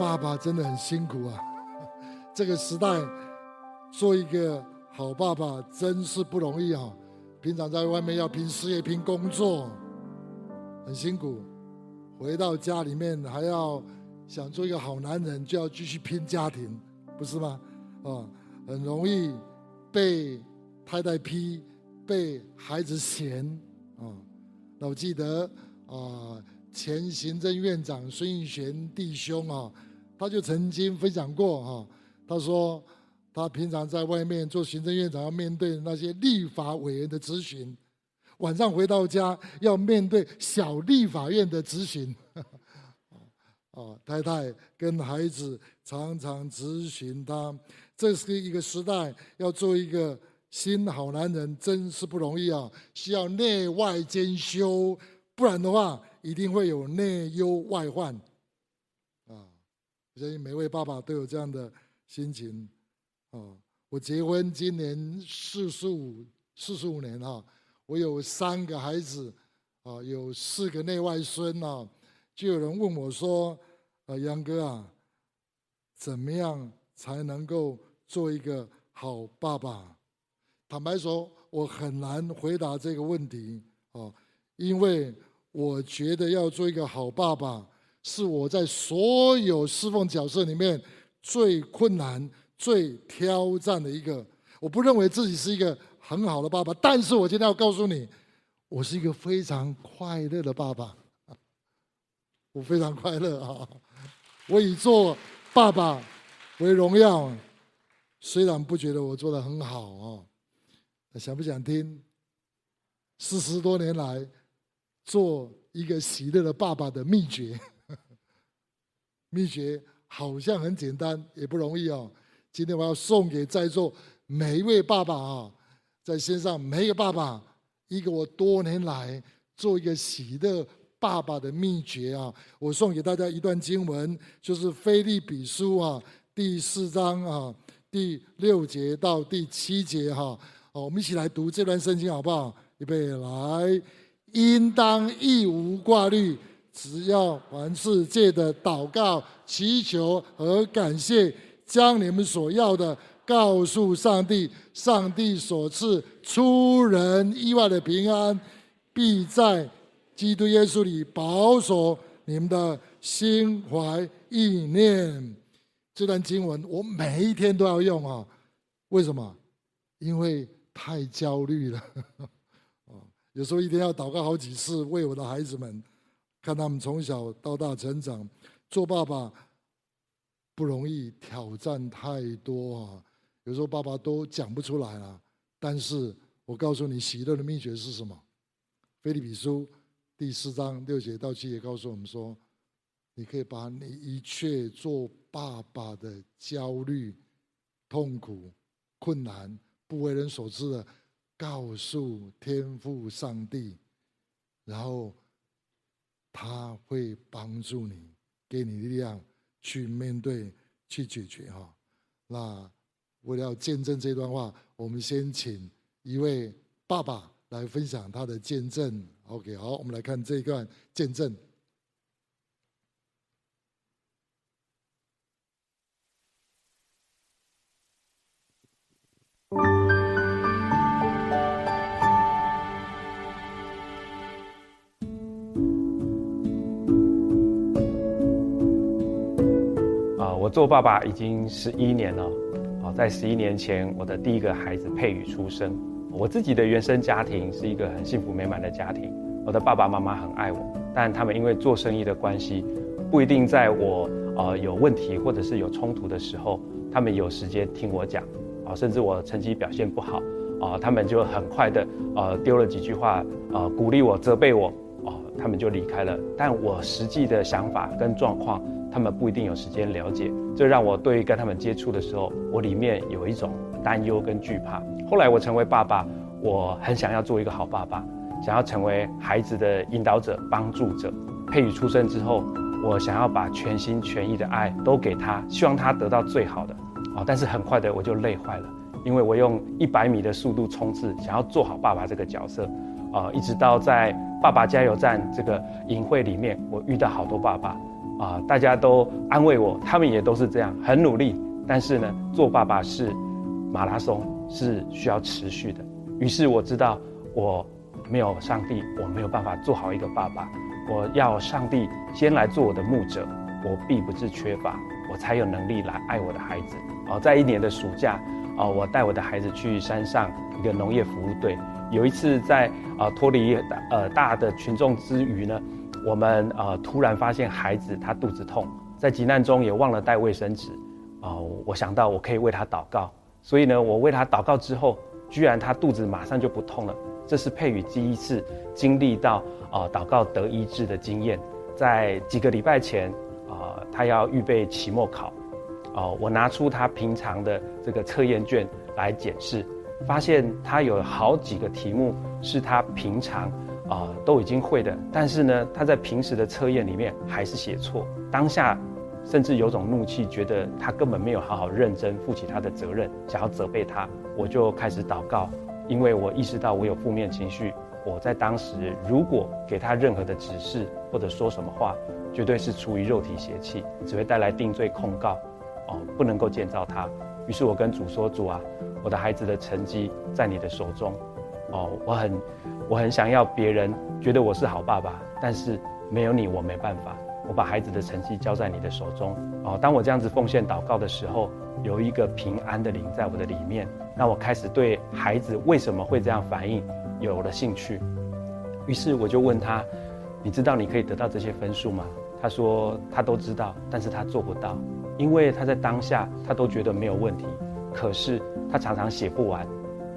爸爸真的很辛苦啊！这个时代，做一个好爸爸真是不容易啊！平常在外面要拼事业、拼工作，很辛苦；回到家里面还要想做一个好男人，就要继续拼家庭，不是吗？啊，很容易被太太批，被孩子嫌啊。那我记得啊。前行政院长孙运璇弟兄啊，他就曾经分享过哈，他说他平常在外面做行政院长，要面对那些立法委员的咨询，晚上回到家要面对小立法院的咨询，啊，太太跟孩子常常咨询他，这是一个时代，要做一个新好男人，真是不容易啊，需要内外兼修，不然的话。一定会有内忧外患，我相信每位爸爸都有这样的心情，啊！我结婚今年四十五四十五年哈，我有三个孩子，啊，有四个内外孙啊，就有人问我说：“啊，杨哥啊，怎么样才能够做一个好爸爸？”坦白说，我很难回答这个问题，啊，因为。我觉得要做一个好爸爸，是我在所有侍奉角色里面最困难、最挑战的一个。我不认为自己是一个很好的爸爸，但是我今天要告诉你，我是一个非常快乐的爸爸。我非常快乐啊！我以做爸爸为荣耀，虽然不觉得我做得很好啊，想不想听？四十多年来。做一个喜乐的爸爸的秘诀，秘诀好像很简单，也不容易哦。今天我要送给在座每一位爸爸啊，在线上每一个爸爸，一个我多年来做一个喜乐爸爸的秘诀啊。我送给大家一段经文，就是腓立比书啊第四章啊第六节到第七节哈。好，我们一起来读这段圣经好不好？预备来。应当一无挂虑，只要凡世界的祷告、祈求和感谢，将你们所要的告诉上帝。上帝所赐出人意外的平安，必在基督耶稣里保守你们的心怀意念。这段经文我每一天都要用啊！为什么？因为太焦虑了。有时候一天要祷告好几次，为我的孩子们，看他们从小到大成长。做爸爸不容易，挑战太多啊！有时候爸爸都讲不出来了。但是我告诉你，喜乐的秘诀是什么？腓利比书第四章六节到七节告诉我们说：你可以把你一切做爸爸的焦虑、痛苦、困难、不为人所知的。告诉天父上帝，然后他会帮助你，给你力量去面对、去解决哈。那为了要见证这段话，我们先请一位爸爸来分享他的见证。OK，好，我们来看这一段见证。我做爸爸已经十一年了，啊，在十一年前，我的第一个孩子佩宇出生。我自己的原生家庭是一个很幸福美满的家庭，我的爸爸妈妈很爱我，但他们因为做生意的关系，不一定在我呃有问题或者是有冲突的时候，他们有时间听我讲，啊，甚至我成绩表现不好，啊，他们就很快的呃丢了几句话，呃鼓励我、责备我，哦，他们就离开了。但我实际的想法跟状况。他们不一定有时间了解，这让我对于跟他们接触的时候，我里面有一种担忧跟惧怕。后来我成为爸爸，我很想要做一个好爸爸，想要成为孩子的引导者、帮助者。佩宇出生之后，我想要把全心全意的爱都给他，希望他得到最好的。啊，但是很快的我就累坏了，因为我用一百米的速度冲刺，想要做好爸爸这个角色。啊，一直到在爸爸加油站这个营会里面，我遇到好多爸爸。啊，大家都安慰我，他们也都是这样，很努力。但是呢，做爸爸是马拉松，是需要持续的。于是我知道，我没有上帝，我没有办法做好一个爸爸。我要上帝先来做我的牧者，我必不致缺乏，我才有能力来爱我的孩子。哦，在一年的暑假，哦，我带我的孩子去山上一个农业服务队。有一次在啊脱离呃大的群众之余呢。我们呃突然发现孩子他肚子痛，在急难中也忘了带卫生纸，啊、我想到我可以为他祷告，所以呢，我为他祷告之后，居然他肚子马上就不痛了。这是佩宇第一次经历到啊、呃、祷告得医治的经验。在几个礼拜前，啊、呃，他要预备期末考，啊、呃，我拿出他平常的这个测验卷来检视，发现他有好几个题目是他平常。啊、都已经会的，但是呢，他在平时的测验里面还是写错。当下甚至有种怒气，觉得他根本没有好好认真负起他的责任，想要责备他。我就开始祷告，因为我意识到我有负面情绪。我在当时如果给他任何的指示或者说什么话，绝对是出于肉体邪气，只会带来定罪控告，哦，不能够建造他。于是我跟主说：“主啊，我的孩子的成绩在你的手中。”哦，我很，我很想要别人觉得我是好爸爸，但是没有你，我没办法。我把孩子的成绩交在你的手中。哦，当我这样子奉献祷告的时候，有一个平安的灵在我的里面，那我开始对孩子为什么会这样反应有了兴趣。于是我就问他：“你知道你可以得到这些分数吗？”他说：“他都知道，但是他做不到，因为他在当下他都觉得没有问题，可是他常常写不完，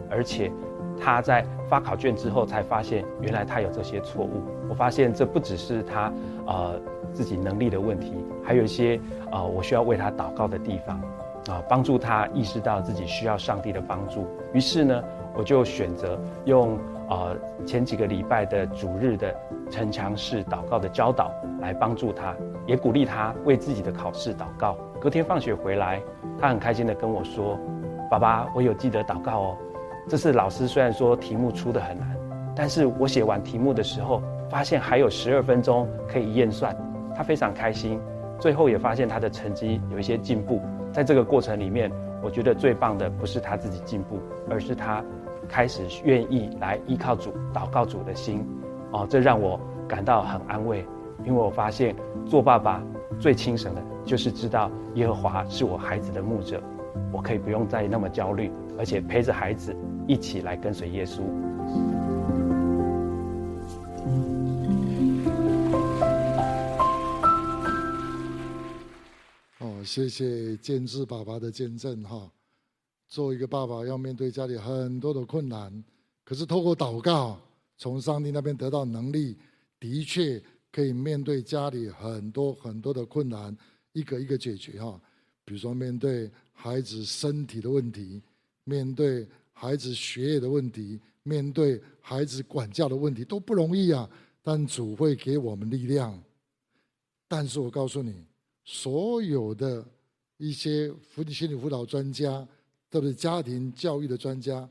而且。”他在发考卷之后才发现，原来他有这些错误。我发现这不只是他呃自己能力的问题，还有一些呃我需要为他祷告的地方，啊、帮助他意识到自己需要上帝的帮助。于是呢，我就选择用呃前几个礼拜的主日的城墙式祷告的教导来帮助他，也鼓励他为自己的考试祷告。隔天放学回来，他很开心地跟我说：“爸爸，我有记得祷告哦。”这次老师虽然说题目出得很难，但是我写完题目的时候，发现还有十二分钟可以验算，他非常开心。最后也发现他的成绩有一些进步。在这个过程里面，我觉得最棒的不是他自己进步，而是他开始愿意来依靠主、祷告主的心。哦，这让我感到很安慰，因为我发现做爸爸最轻省的就是知道耶和华是我孩子的牧者，我可以不用再那么焦虑，而且陪着孩子。一起来跟随耶稣。哦，谢谢建志爸爸的见证哈。做一个爸爸要面对家里很多的困难，可是透过祷告，从上帝那边得到能力，的确可以面对家里很多很多的困难，一个一个解决哈。比如说面对孩子身体的问题，面对。孩子学业的问题，面对孩子管教的问题都不容易啊！但主会给我们力量。但是我告诉你，所有的一些福利心理辅导专家，特别是家庭教育的专家，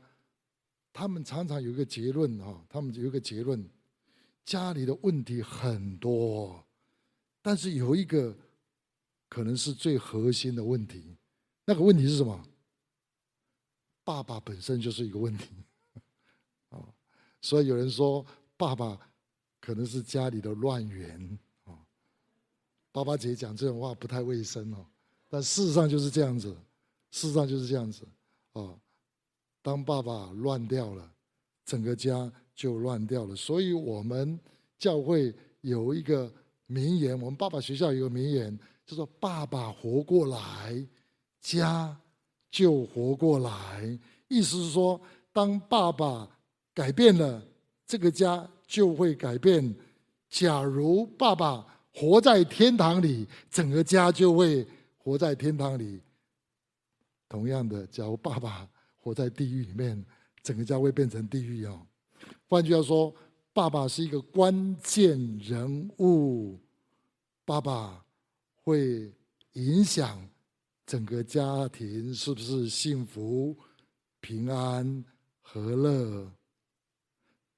他们常常有一个结论哈，他们有一个结论：家里的问题很多，但是有一个可能是最核心的问题，那个问题是什么？爸爸本身就是一个问题，啊，所以有人说爸爸可能是家里的乱源，啊，爸爸姐讲这种话不太卫生哦，但事实上就是这样子，事实上就是这样子，啊，当爸爸乱掉了，整个家就乱掉了。所以我们教会有一个名言，我们爸爸学校有个名言，叫做“爸爸活过来，家”。就活过来，意思是说，当爸爸改变了，这个家就会改变。假如爸爸活在天堂里，整个家就会活在天堂里。同样的，假如爸爸活在地狱里面，整个家会变成地狱哦。换句话说，爸爸是一个关键人物，爸爸会影响。整个家庭是不是幸福、平安、和乐？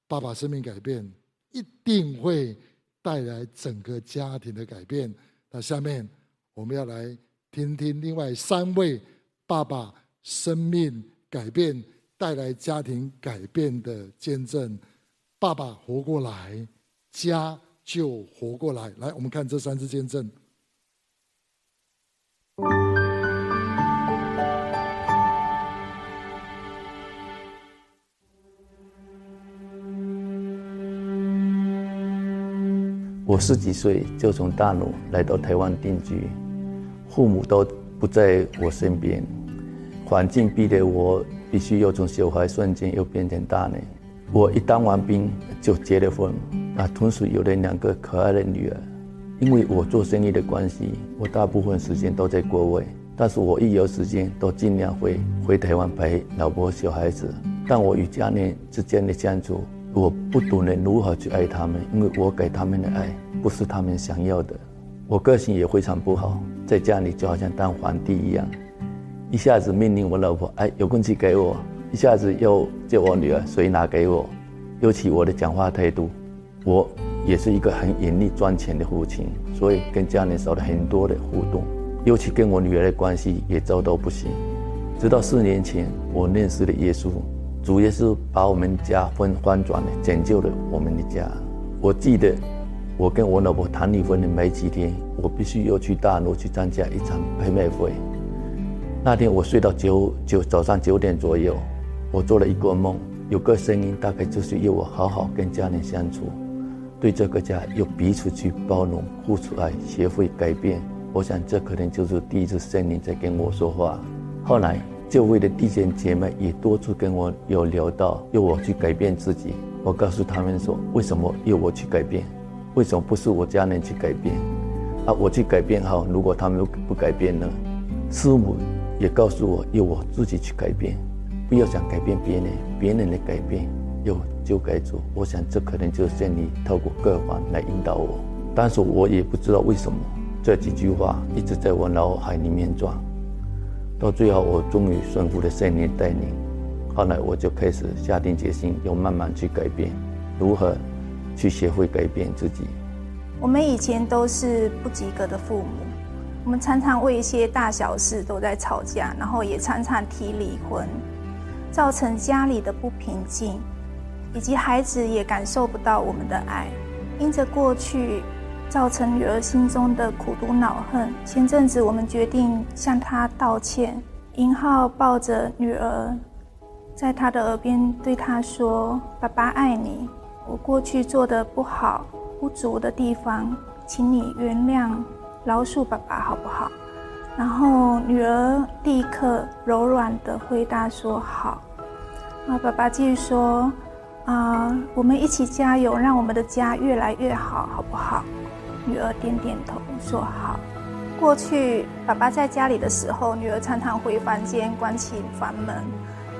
爸爸生命改变，一定会带来整个家庭的改变。那下面我们要来听听另外三位爸爸生命改变带来家庭改变的见证。爸爸活过来，家就活过来。来，我们看这三次见证。我十几岁就从大陆来到台湾定居，父母都不在我身边，环境逼得我必须又从小孩瞬间又变成大人。我一当完兵就结了婚，啊，同时有了两个可爱的女儿。因为我做生意的关系，我大部分时间都在国外，但是我一有时间都尽量会回台湾陪老婆小孩子。但我与家人之间的相处。我不懂得如何去爱他们，因为我给他们的爱不是他们想要的。我个性也非常不好，在家里就好像当皇帝一样，一下子命令我老婆，哎，有东西给我；一下子又叫我女儿，水拿给我。尤其我的讲话态度，我也是一个很严厉赚钱的父亲，所以跟家人少了很多的互动。尤其跟我女儿的关系也糟到不行。直到四年前，我认识了耶稣。主耶稣把我们家分翻转了，拯救了我们的家。我记得我跟我老婆谈离婚的没几天，我必须又去大陆去参加一场拍卖会。那天我睡到九九早上九点左右，我做了一个梦，有个声音大概就是要我好好跟家人相处，对这个家要彼此去包容、付出爱、学会改变。我想这可能就是第一次圣灵在跟我说话。后来。教会的弟兄姐妹也多次跟我有聊到，要我去改变自己。我告诉他们说，为什么要我去改变？为什么不是我家人去改变？啊，我去改变好，如果他们不改变呢？师母也告诉我，要我自己去改变，不要想改变别人，别人的改变要就该做。我想这可能就是你透过各方来引导我，但是我也不知道为什么这几句话一直在我脑海里面转。到最后，我终于顺服了圣灵带领。后来，我就开始下定决心，要慢慢去改变，如何去学会改变自己。我们以前都是不及格的父母，我们常常为一些大小事都在吵架，然后也常常提离婚，造成家里的不平静，以及孩子也感受不到我们的爱。因着过去。造成女儿心中的苦毒恼恨。前阵子，我们决定向她道歉。银浩抱着女儿，在她的耳边对她说：“爸爸爱你，我过去做的不好、不足的地方，请你原谅、饶恕爸爸，好不好？”然后女儿立刻柔软地回答说：“好。”啊，爸爸继续说：“啊，我们一起加油，让我们的家越来越好，好不好？”女儿点点头，说好。过去爸爸在家里的时候，女儿常常回房间关起房门，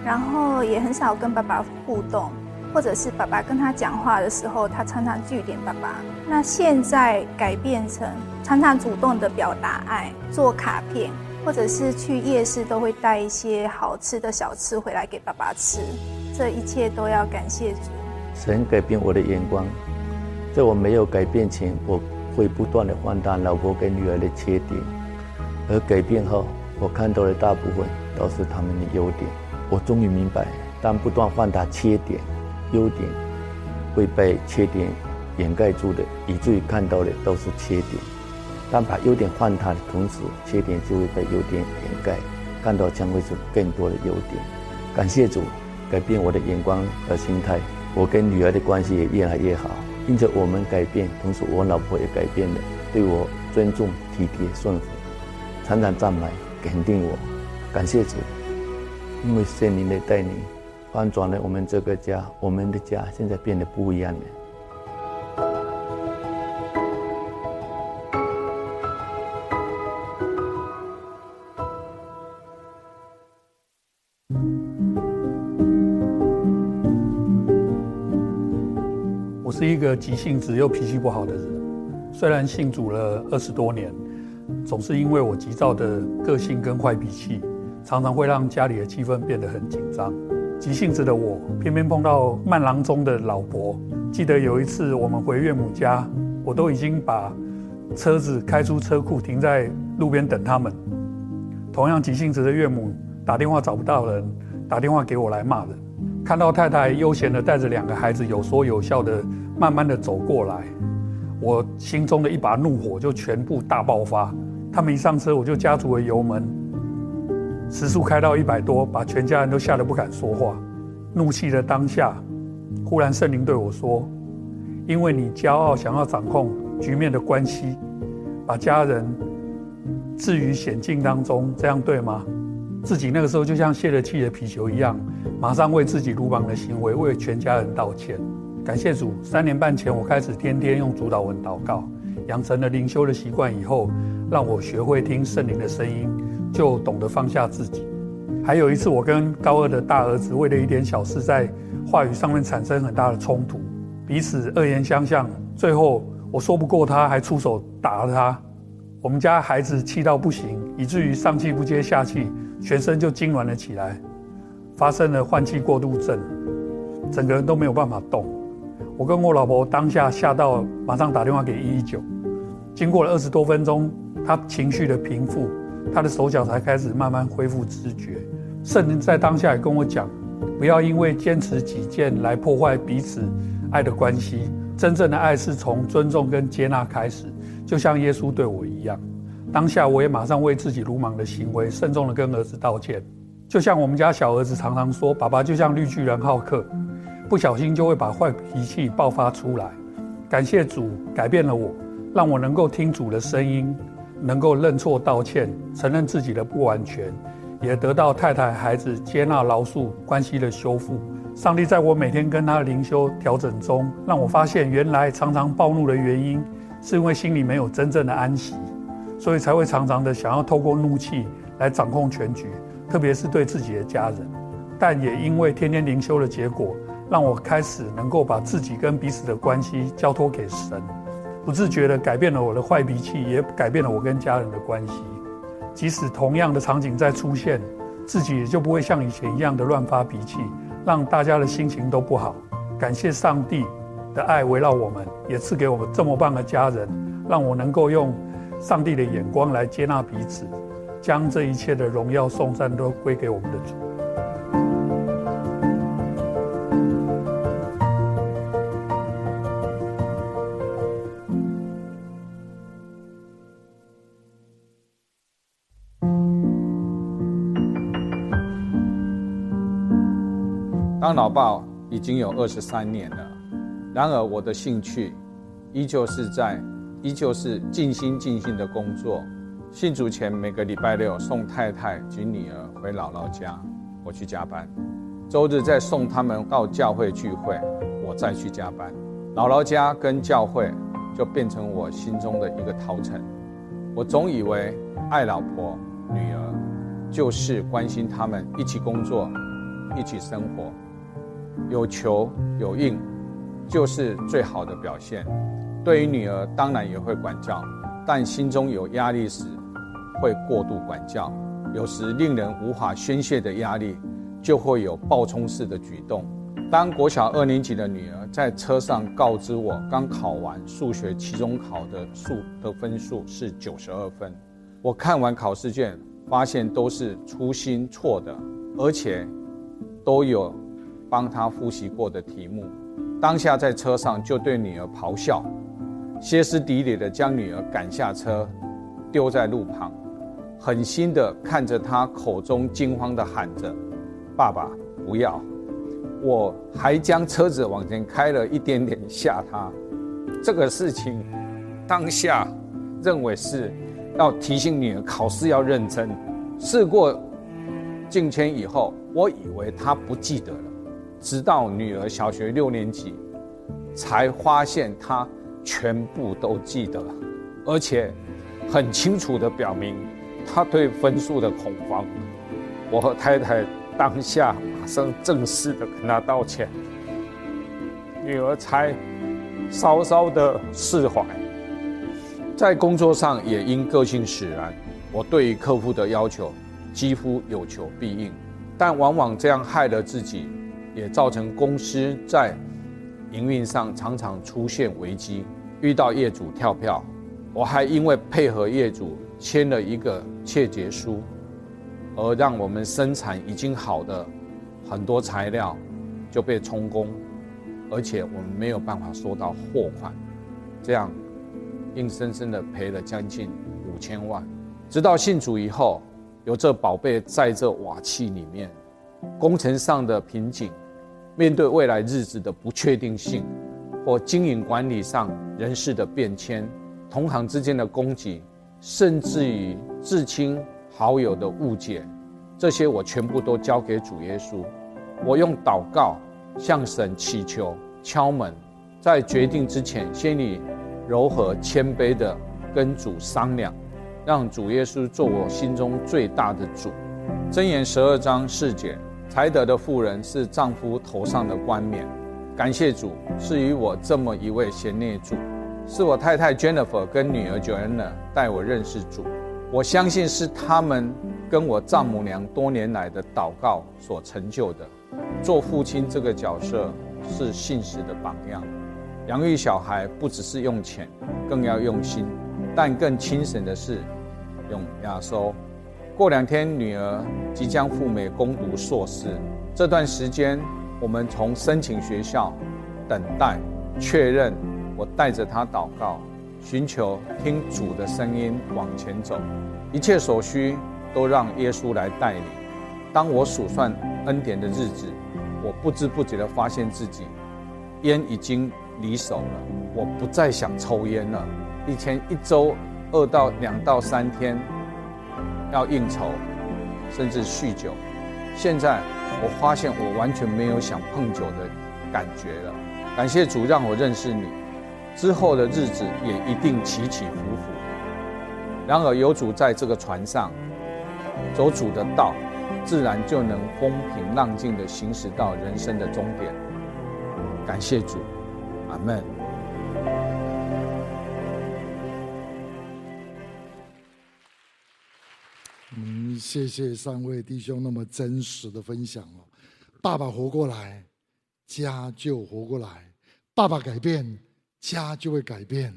然后也很少跟爸爸互动，或者是爸爸跟他讲话的时候，他常常句点爸爸。那现在改变成常常主动的表达爱，做卡片，或者是去夜市都会带一些好吃的小吃回来给爸爸吃。这一切都要感谢主。神改变我的眼光，在我没有改变前，我。会不断的放大老婆跟女儿的缺点，而改变后，我看到的大部分都是他们的优点。我终于明白，当不断放大缺点，优点会被缺点掩盖住的，以至于看到的都是缺点。当把优点放大的同时，缺点就会被优点掩盖，看到将会是更多的优点。感谢主，改变我的眼光和心态，我跟女儿的关系也越来越好。因着我们改变，同时我老婆也改变了，对我尊重、体贴、顺服，常常赞美、肯定我。感谢主，因为圣灵的带领，翻转了我们这个家，我们的家现在变得不一样了。一个急性子又脾气不好的人，虽然信主了二十多年，总是因为我急躁的个性跟坏脾气，常常会让家里的气氛变得很紧张。急性子的我，偏偏碰到慢郎中的老婆。记得有一次我们回岳母家，我都已经把车子开出车库，停在路边等他们。同样急性子的岳母打电话找不到人，打电话给我来骂人。看到太太悠闲的带着两个孩子，有说有笑的慢慢的走过来，我心中的一把怒火就全部大爆发。他们一上车，我就加足了油门，时速开到一百多，把全家人都吓得不敢说话。怒气的当下，忽然圣灵对我说：“因为你骄傲，想要掌控局面的关系，把家人置于险境当中，这样对吗？”自己那个时候就像泄了气的皮球一样，马上为自己鲁莽的行为为全家人道歉。感谢主，三年半前我开始天天用主祷文祷告，养成了灵修的习惯以后，让我学会听圣灵的声音，就懂得放下自己。还有一次，我跟高二的大儿子为了一点小事，在话语上面产生很大的冲突，彼此恶言相向，最后我说不过他，还出手打了他。我们家孩子气到不行，以至于上气不接下气。全身就痉挛了起来，发生了换气过度症，整个人都没有办法动。我跟我老婆当下吓到，马上打电话给一一九。经过了二十多分钟，她情绪的平复，她的手脚才开始慢慢恢复知觉。圣灵在当下也跟我讲，不要因为坚持己见来破坏彼此爱的关系。真正的爱是从尊重跟接纳开始，就像耶稣对我一样。当下我也马上为自己鲁莽的行为慎重的跟儿子道歉，就像我们家小儿子常常说：“爸爸就像绿巨人浩克，不小心就会把坏脾气爆发出来。”感谢主改变了我，让我能够听主的声音，能够认错道歉，承认自己的不完全，也得到太太孩子接纳饶恕关系的修复。上帝在我每天跟他的灵修调整中，让我发现原来常常暴怒的原因，是因为心里没有真正的安息。所以才会常常的想要透过怒气来掌控全局，特别是对自己的家人。但也因为天天灵修的结果，让我开始能够把自己跟彼此的关系交托给神，不自觉的改变了我的坏脾气，也改变了我跟家人的关系。即使同样的场景再出现，自己也就不会像以前一样的乱发脾气，让大家的心情都不好。感谢上帝的爱围绕我们，也赐给我们这么棒的家人，让我能够用。上帝的眼光来接纳彼此，将这一切的荣耀颂赞都归给我们的主。当老爸已经有二十三年了，然而我的兴趣依旧是在。依旧是尽心尽心的工作。信主前每个礼拜六送太太及女儿回姥姥家，我去加班；周日再送他们到教会聚会，我再去加班。姥姥家跟教会就变成我心中的一个逃城。我总以为爱老婆、女儿就是关心他们，一起工作，一起生活，有求有应，就是最好的表现。对于女儿，当然也会管教，但心中有压力时，会过度管教。有时令人无法宣泄的压力，就会有暴冲式的举动。当国小二年级的女儿在车上告知我，刚考完数学期中考的数的分数是九十二分，我看完考试卷，发现都是粗心错的，而且都有帮她复习过的题目。当下在车上就对女儿咆哮。歇斯底里的将女儿赶下车，丢在路旁，狠心的看着她口中惊慌的喊着：“爸爸，不要！”我还将车子往前开了一点点吓她。这个事情当下认为是要提醒女儿考试要认真。事过境迁以后，我以为她不记得了，直到女儿小学六年级，才发现她。全部都记得，而且很清楚地表明他对分数的恐慌。我和太太当下马上正式地跟他道歉，女儿才稍稍的释怀。在工作上也因个性使然，我对于客户的要求几乎有求必应，但往往这样害了自己，也造成公司在营运上常常出现危机。遇到业主跳票，我还因为配合业主签了一个切结书，而让我们生产已经好的很多材料就被充公，而且我们没有办法收到货款，这样硬生生的赔了将近五千万。直到信主以后，有这宝贝在这瓦器里面，工程上的瓶颈，面对未来日子的不确定性，或经营管理上人事的变迁，同行之间的攻击，甚至于至亲好友的误解，这些我全部都交给主耶稣。我用祷告向神祈求，敲门，在决定之前，先以柔和谦卑的跟主商量。让主耶稣做我心中最大的主。箴言十二章四节，才德的妇人是丈夫头上的冠冕。感谢主，赐予我这么一位贤内助，是我太太 Jennifer 跟女儿 Joanna 带我认识主。我相信是他们跟我丈母娘多年来的祷告所成就的。做父亲这个角色是信实的榜样。养育小孩不只是用钱，更要用心，但更精神的是。用亚收，过两天女儿即将赴美攻读硕士，这段时间我们从申请学校、等待、确认，我带着他祷告，寻求听主的声音往前走，一切所需都让耶稣来带领。当我数算恩典的日子，我不知不觉地发现自己烟已经离手了，我不再想抽烟了。以前一周。二到两到三天要应酬，甚至酗酒。现在我发现我完全没有想碰酒的感觉了。感谢主让我认识你，之后的日子也一定起起伏伏。然而有主在这个船上，走主的道，自然就能风平浪静地行驶到人生的终点。感谢主，阿门。谢谢三位弟兄那么真实的分享哦。爸爸活过来，家就活过来；爸爸改变，家就会改变；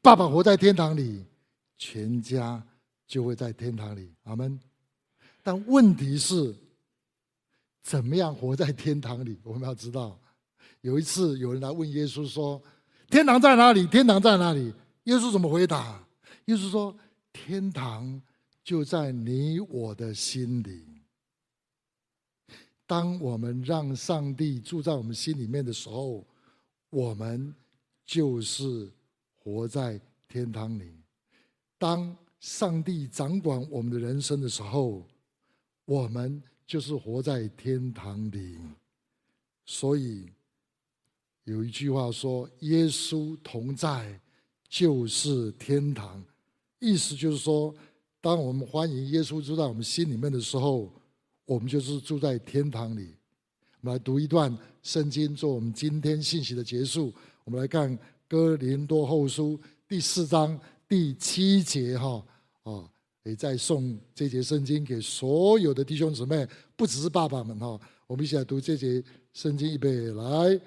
爸爸活在天堂里，全家就会在天堂里。阿门。但问题是，怎么样活在天堂里？我们要知道。有一次有人来问耶稣说：“天堂在哪里？天堂在哪里？”耶稣怎么回答？耶稣说：“天堂。”就在你我的心里。当我们让上帝住在我们心里面的时候，我们就是活在天堂里。当上帝掌管我们的人生的时候，我们就是活在天堂里。所以有一句话说：“耶稣同在，就是天堂。”意思就是说。当我们欢迎耶稣住在我们心里面的时候，我们就是住在天堂里。我们来读一段圣经，做我们今天信息的结束。我们来看哥林多后书第四章第七节，哈啊，也再送这节圣经给所有的弟兄姊妹，不只是爸爸们哈。我们一起来读这节圣经，预备来。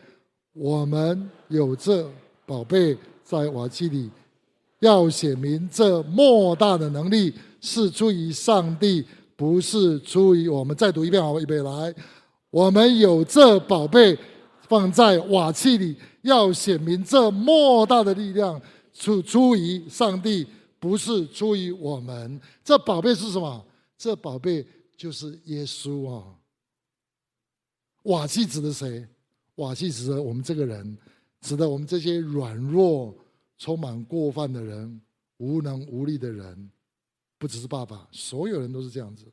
我们有这宝贝在瓦器里，要显明这莫大的能力。是出于上帝，不是出于我们。再读一遍，好，预备来。我们有这宝贝放在瓦器里，要显明这莫大的力量，出出于上帝，不是出于我们。这宝贝是什么？这宝贝就是耶稣啊！瓦器指的谁？瓦器指的我们这个人，指的我们这些软弱、充满过犯的人、无能无力的人。不只是爸爸，所有人都是这样子。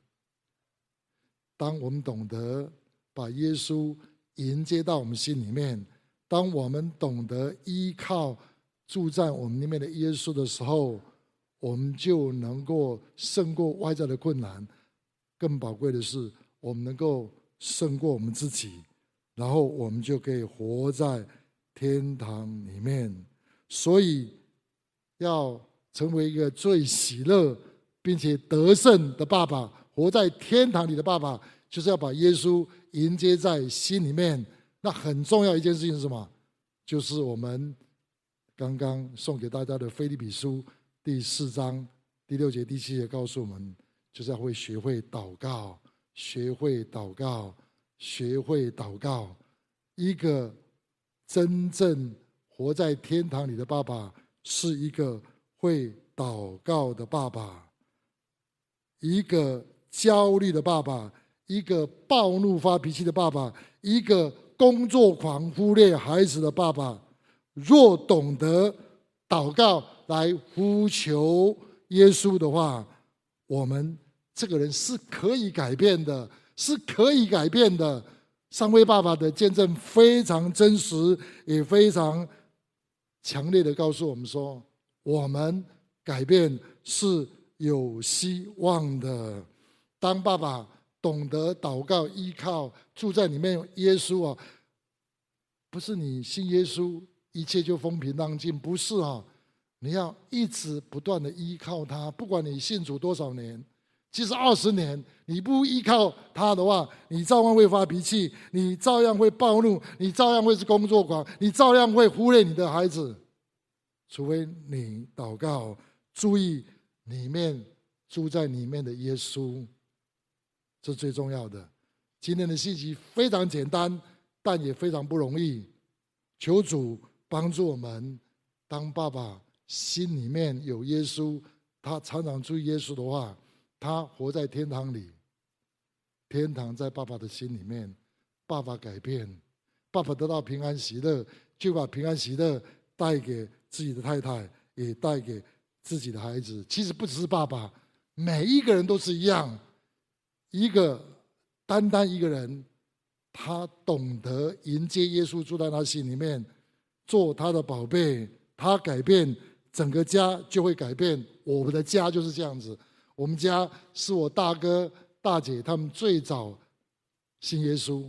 当我们懂得把耶稣迎接到我们心里面，当我们懂得依靠住在我们里面的耶稣的时候，我们就能够胜过外在的困难。更宝贵的是，我们能够胜过我们自己，然后我们就可以活在天堂里面。所以，要成为一个最喜乐。并且得胜的爸爸，活在天堂里的爸爸，就是要把耶稣迎接在心里面。那很重要一件事情是什么？就是我们刚刚送给大家的《腓立比书》第四章第六节、第七节告诉我们，就是要会学会祷告，学会祷告，学会祷告。一个真正活在天堂里的爸爸，是一个会祷告的爸爸。一个焦虑的爸爸，一个暴怒发脾气的爸爸，一个工作狂忽略孩子的爸爸，若懂得祷告来呼求耶稣的话，我们这个人是可以改变的，是可以改变的。三位爸爸的见证非常真实，也非常强烈的告诉我们说，我们改变是有希望的。当爸爸懂得祷告、依靠住在里面，耶稣啊，不是你信耶稣，一切就风平浪静，不是啊，你要一直不断的依靠他，不管你信主多少年。其实二十年，你不依靠他的话，你照样会发脾气，你照样会暴怒，你照样会是工作狂，你照样会忽略你的孩子。除非你祷告，注意里面住在里面的耶稣，这最重要的。今天的信息非常简单，但也非常不容易。求主帮助我们，当爸爸心里面有耶稣，他常常注意耶稣的话。他活在天堂里，天堂在爸爸的心里面，爸爸改变，爸爸得到平安喜乐，就把平安喜乐带给自己的太太，也带给自己的孩子。其实不只是爸爸，每一个人都是一样。一个单单一个人，他懂得迎接耶稣住在他心里面，做他的宝贝，他改变整个家就会改变。我们的家就是这样子。我们家是我大哥大姐他们最早信耶稣，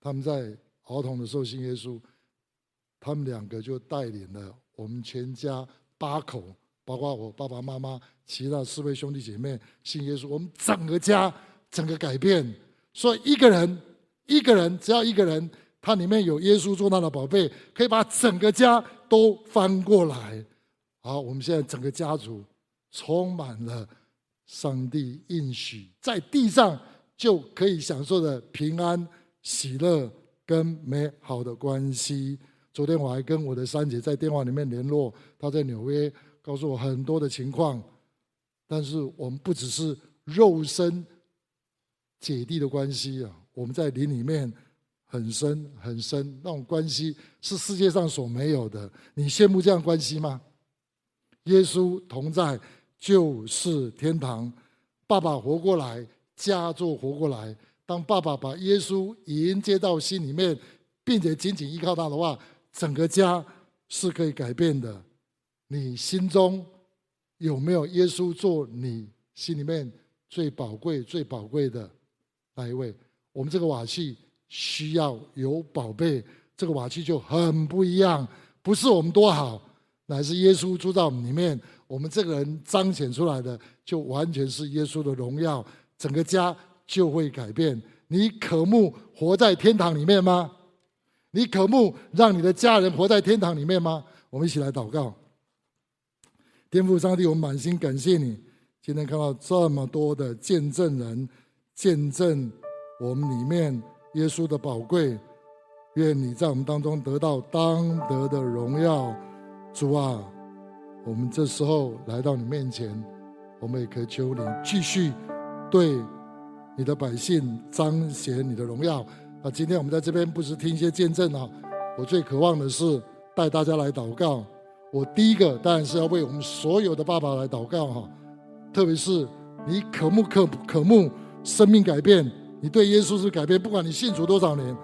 他们在儿童的时候信耶稣，他们两个就带领了我们全家八口，包括我爸爸妈妈，其他四位兄弟姐妹信耶稣，我们整个家整个改变。所以一个人一个人只要一个人，他里面有耶稣做他的宝贝，可以把整个家都翻过来。好，我们现在整个家族。充满了上帝应许，在地上就可以享受的平安、喜乐跟美好的关系。昨天我还跟我的三姐在电话里面联络，她在纽约，告诉我很多的情况。但是我们不只是肉身姐弟的关系啊，我们在灵里面很深很深，那种关系是世界上所没有的。你羡慕这样关系吗？耶稣同在。就是天堂，爸爸活过来，家就活过来。当爸爸把耶稣迎接到心里面，并且紧紧依靠他的话，整个家是可以改变的。你心中有没有耶稣做你心里面最宝贵、最宝贵的那一位？我们这个瓦器需要有宝贝，这个瓦器就很不一样。不是我们多好，乃是耶稣住在我们里面。我们这个人彰显出来的，就完全是耶稣的荣耀，整个家就会改变。你渴慕活在天堂里面吗？你渴慕让你的家人活在天堂里面吗？我们一起来祷告。天父上帝，我们满心感谢你，今天看到这么多的见证人，见证我们里面耶稣的宝贵。愿你在我们当中得到当得的荣耀，主啊。我们这时候来到你面前，我们也可以求你继续对你的百姓彰显你的荣耀。那，今天我们在这边不是听一些见证啊，我最渴望的是带大家来祷告。我第一个当然是要为我们所有的爸爸来祷告哈，特别是你渴慕渴渴慕生命改变，你对耶稣是改变，不管你信主多少年，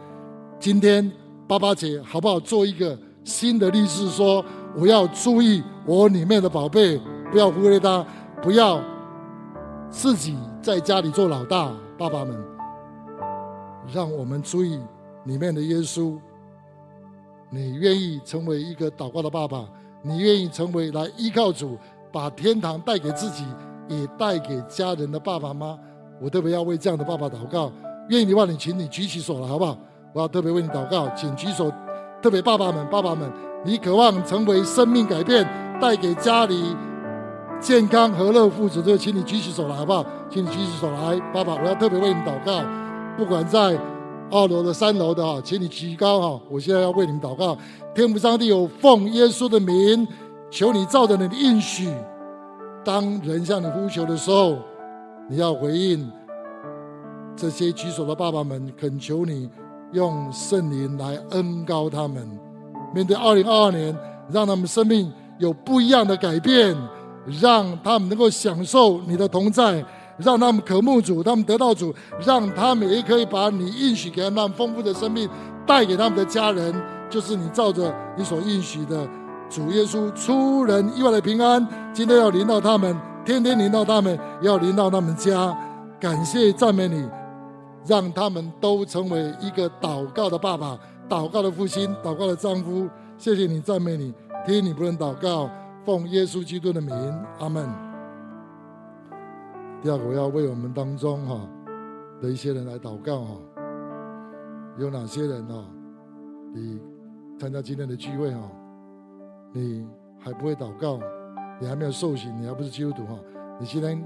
今天爸爸节好不好？做一个新的立志说。我要注意我里面的宝贝，不要忽略他，不要自己在家里做老大。爸爸们，让我们注意里面的耶稣。你愿意成为一个祷告的爸爸？你愿意成为来依靠主，把天堂带给自己，也带给家人的爸爸吗？我特别要为这样的爸爸祷告。愿意的话，你请你举起手来，好不好？我要特别为你祷告，请举手。特别爸爸们，爸爸们。你渴望成为生命改变、带给家里健康、和乐、福祉，就请你举起手来，好不好？请你举起手来，爸爸，我要特别为你祷告。不管在二楼的、三楼的啊，请你举高哈！我现在要为你们祷告。天父上帝，有奉耶稣的名，求你照着你的应许，当人向你呼求的时候，你要回应。这些举手的爸爸们，恳求你用圣灵来恩膏他们，面对二零二二年，让他们生命有不一样的改变，让他们能够享受你的同在，让他们渴慕主，他们得到主，让他们也可以把你应许给他们丰富的生命带给他们的家人，就是你照着你所应许的主耶稣出人意外的平安，今天要临到他们，天天临到他们，要临到他们家，感谢赞美你。让他们都成为一个祷告的爸爸、祷告的父亲、祷告的丈夫。谢谢你，赞美你，听你不能祷告，奉耶稣基督的名，阿门。第二个，我要为我们当中哈的一些人来祷告哈。有哪些人啊？你参加今天的聚会哈，你还不会祷告，你还没有受洗，你还不是基督徒哈？你今天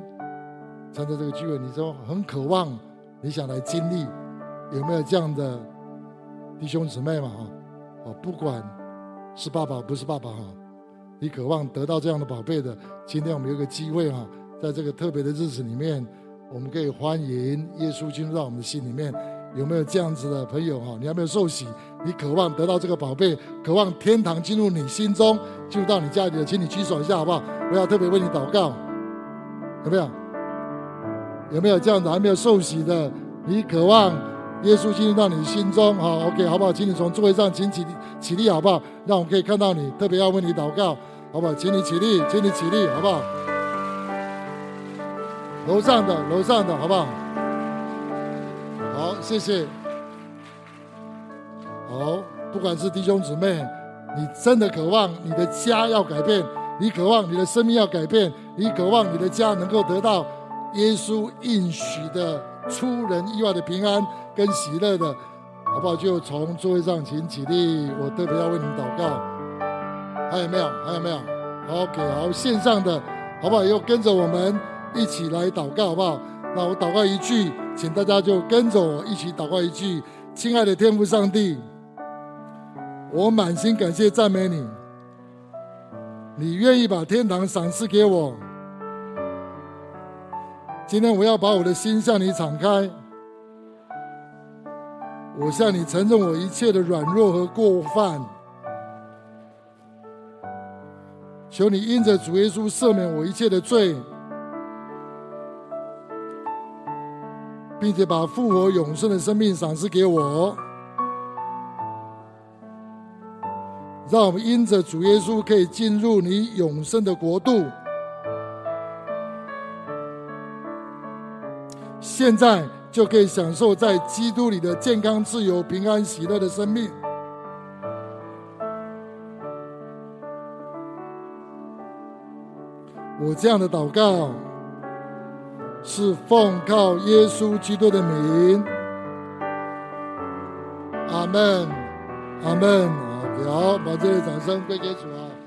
参加这个聚会，你说很渴望。你想来经历，有没有这样的弟兄姊妹嘛？哈，哦，不管是爸爸不是爸爸哈，你渴望得到这样的宝贝的，今天我们有个机会哈，在这个特别的日子里面，我们可以欢迎耶稣进入到我们的心里面。有没有这样子的朋友哈？你还没有受洗，你渴望得到这个宝贝，渴望天堂进入你心中，进入到你家里的，请你举手一下好不好？我要特别为你祷告，有没有？有没有这样子还没有受洗的？你渴望耶稣进入到你心中？好，OK，好不好？请你从座位上请起起立，好不好？让我们可以看到你。特别要为你祷告，好不好？请你起立，请你起立，好不好？楼上的，楼上的，好不好？好，谢谢。好，不管是弟兄姊妹，你真的渴望你的家要改变，你渴望你的生命要改变，你渴望你的家能够得到。耶稣应许的出人意外的平安跟喜乐的，好不好？就从座位上请起立，我特别要为你祷告。还有没有？还有没有？OK，好，线上的，好不好？又跟着我们一起来祷告，好不好？那我祷告一句，请大家就跟着我一起祷告一句：亲爱的天父上帝，我满心感谢赞美你，你愿意把天堂赏赐给我。今天我要把我的心向你敞开，我向你承认我一切的软弱和过犯，求你因着主耶稣赦免我一切的罪，并且把复活永生的生命赏赐给我，让我们因着主耶稣可以进入你永生的国度。现在就可以享受在基督里的健康、自由、平安、喜乐的生命。我这样的祷告是奉靠耶稣基督的名。阿门，阿门。好，把这类掌声归给主啊。